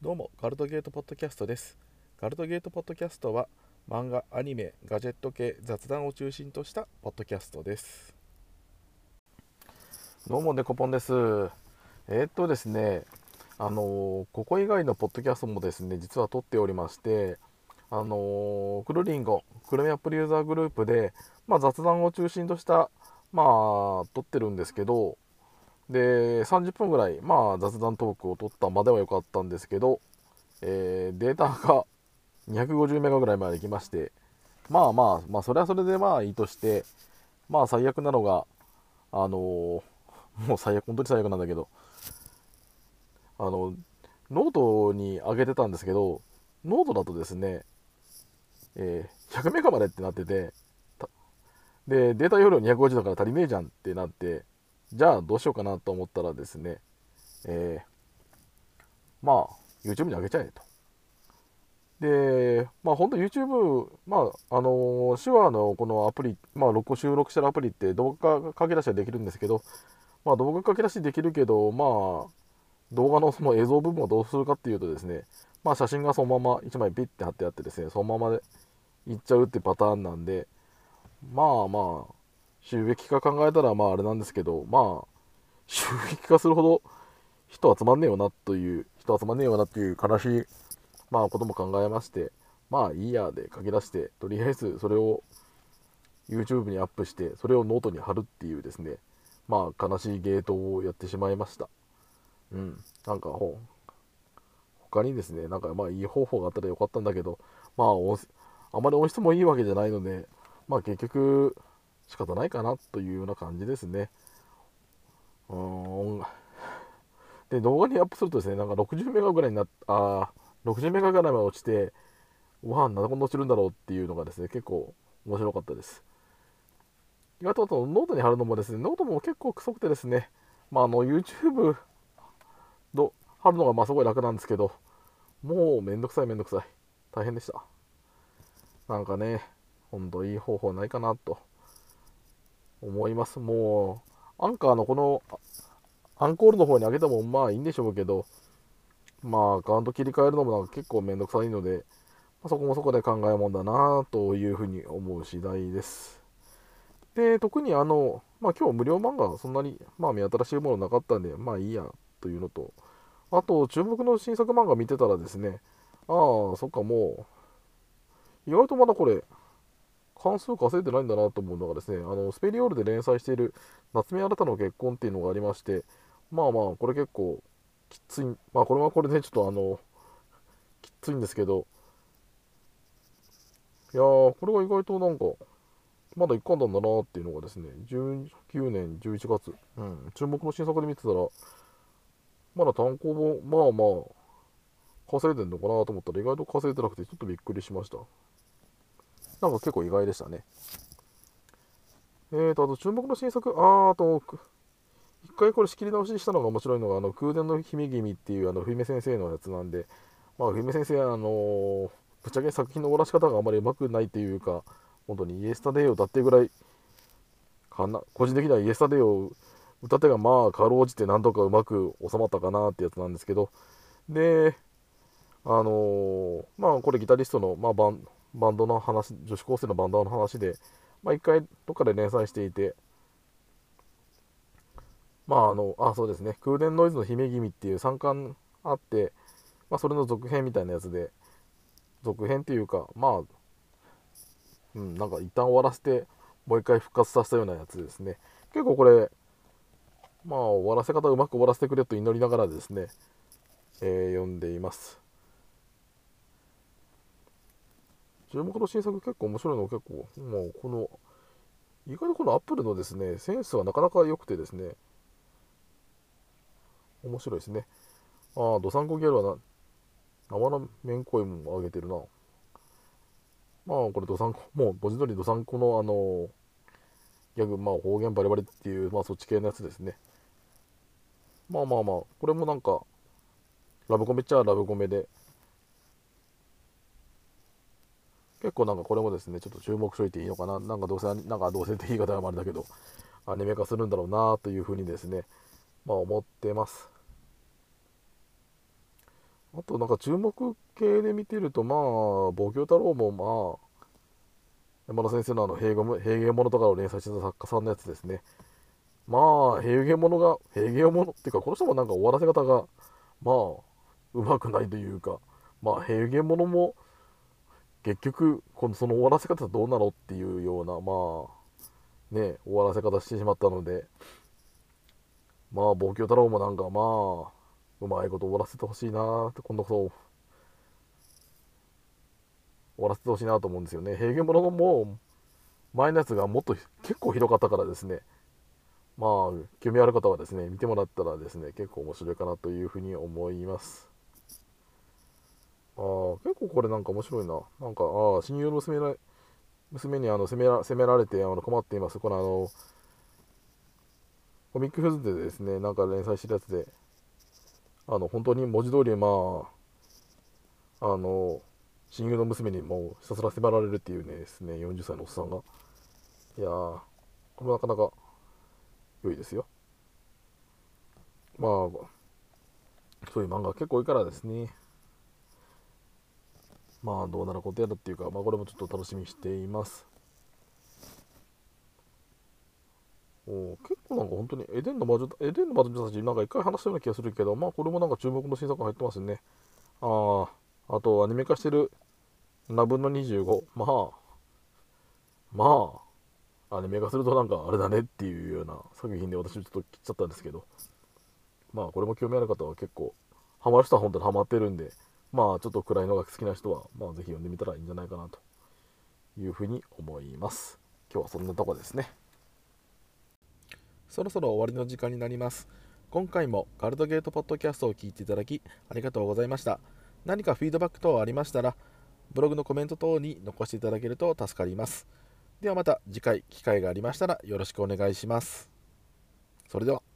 どうもガルトゲートポッドキャストです。ガルトゲートポッドキャストは漫画アニメガジェット系雑談を中心としたポッドキャストです。どうもデコポンです。えー、っとですねあのー、ここ以外のポッドキャストもですね実は撮っておりましてあのー、クルリンゴクルミアップルユーザーグループで、まあ、雑談を中心としたまあ撮ってるんですけどで30分ぐらい、まあ、雑談トークを取ったまでは良かったんですけど、えー、データが250メガぐらいまで来ましてまあまあまあそれはそれでまあいいとしてまあ最悪なのがあのー、もう最悪本当に最悪なんだけどあのノートに上げてたんですけどノートだとですね、えー、100メガまでってなっててでデータ容量250だから足りねえじゃんってなってじゃあどうしようかなと思ったらですね、えー、まあ YouTube に上げちゃえと。で、まあ本当 YouTube、まああの手話のこのアプリ、まあ録収録してるアプリって動画書き出しはできるんですけど、まあ動画書き出しできるけど、まあ動画のその映像部分をどうするかっていうとですね、まあ写真がそのまま1枚ピッて貼ってあってですね、そのままでいっちゃうってパターンなんで、まあまあ、収益化考えたらまああれなんですけど、まあ、収益化するほど人集まんねえよなという、人集まんねえよなっていう悲しい、まあことも考えまして、まあいいやで書き出して、とりあえずそれを YouTube にアップして、それをノートに貼るっていうですね、まあ悲しいゲートをやってしまいました。うん、なんか他にですね、なんかまあいい方法があったらよかったんだけど、まああまり音質もいいわけじゃないので、まあ結局仕方ないかなというような感じですね。うーん。で、動画にアップするとですね、なんか60メガぐらいになっあ60メガぐらいまで落ちて、わあ、なんでこんな落ちるんだろうっていうのがですね、結構面白かったです。意外とあとノートに貼るのもですね、ノートも結構くそくてですね、まあ、あの YouTube の貼るのがまあすごい楽なんですけど、もうめんどくさいめんどくさい。大変でした。なんかね、ほんといい方法ないかなと思います。もう、アンカーのこの、アンコールの方に上げてもまあいいんでしょうけど、まあアカウント切り替えるのもなんか結構めんどくさいので、まあ、そこもそこで考えもんだなというふうに思う次第です。で、特にあの、まあ今日無料漫画そんなに、まあ目新しいものなかったんで、まあいいやというのと、あと注目の新作漫画見てたらですね、ああ、そっかもう、意外とまだこれ、関数稼いでないんだなと思うのがですね、あのスペリオールで連載している夏目新たの結婚っていうのがありまして、まあまあ、これ結構きつい、まあこれはこれでちょっとあの、きついんですけど、いやー、これが意外となんか、まだ一巻なんだなっていうのがですね、19年11月、うん、注目の新作で見てたら、まだ単行本、まあまあ、稼いでんのかなと思ったら意外と稼いでなくてちょっとびっくりしました。なんか結構意外でしたね。えーと、あと注目の新作、あー、あと、一回これ仕切り直ししたのが面白いのが、あの空伝の姫君っていうあの冬目先生のやつなんで、まあ、冬目先生、あのー、ぶっちゃけ作品の終わらし方があまりうまくないっていうか、本当にイエスタデイを歌ってぐらい、かな個人的にはイエスタデイを歌ってがまあ、かろうじてなんとかうまく収まったかなってやつなんですけど、で、あのー、まあ、これギタリストの、まあ、バンバンドの話、女子高生のバンドの話で、まあ、一回どっかで連載していて、まあ、あの、あ、そうですね、空伝ノイズの姫君っていう3巻あって、まあ、それの続編みたいなやつで、続編っていうか、まあ、うん、なんか一旦終わらせて、もう一回復活させたようなやつですね。結構これ、まあ、終わらせ方うまく終わらせてくれと祈りながらですね、えー、読んでいます。注目の新作結構面白いの結構、もうこの、意外とこのアップルのですね、センスはなかなか良くてですね、面白いですね。ああ、ドサンコギャルはな、生のめんこいもあげてるな。まあ、これドサンコ、もう文字通りドサンコのあの、ギャグ、まあ方言バリバリっていう、まあそっち系のやつですね。まあまあまあ、これもなんか、ラブコメっちゃラブコメで、結構なんかこれもですね、ちょっと注目しといていいのかな。なんかどうせ、なんかどうせって言い方はあれだけど、アニメ化するんだろうなというふうにですね、まあ思ってます。あとなんか注目系で見てるとまあ望郷太郎もまあ山田先生のあの平原平原物とかを連載してた作家さんのやつですねまあ平原物が平原物っていうかこの人もなんか終わらせ方がまあうまくないというかまあ平原物も結局このその終わらせ方どうなのっていうようなまあね終わらせ方してしまったので。まあ望郷太郎もなんかまあうまいこと終わらせてほしいなって今度こそ。終わらせてほしいなと思うんですよね。平原物のもう前のやつがもっと結構ひどかったからですね。まあ興味ある方はですね見てもらったらですね結構面白いかなというふうに思います。結構これなんか面白いな。なんかああ親友の娘ら娘にあの責めら責められてあの困っています。このあのコミックフェズでですねなんか連載してるやつであの本当に文字通りまああの親友の娘にもうひたすら迫られるっていうねですね40歳のおっさんが。いやーこれもなかなか良いですよ。まあそういう漫画結構多いからですね。まあどうなることやらっていうかまあこれもちょっと楽しみしています。お結構なんか本当にエデンの魔女エデンの魔女たちなんか一回話したような気がするけどまあこれもなんか注目の新作が入ってますね。あああと、アニメ化してる7分の25。まあ、まあ、アニメ化するとなんかあれだねっていうような作品で私ちょっと切っちゃったんですけど、まあ、これも興味ある方は結構、ハマる人は本当にハマってるんで、まあ、ちょっと暗いのが好きな人は、まあ、ぜひ読んでみたらいいんじゃないかなというふうに思います。今日はそんなとこですね。そろそろ終わりの時間になります。今回もガルドゲートポッドキャストを聞いていただきありがとうございました。何かフィードバック等ありましたら、ブログのコメント等に残していただけると助かります。ではまた次回機会がありましたらよろしくお願いします。それでは。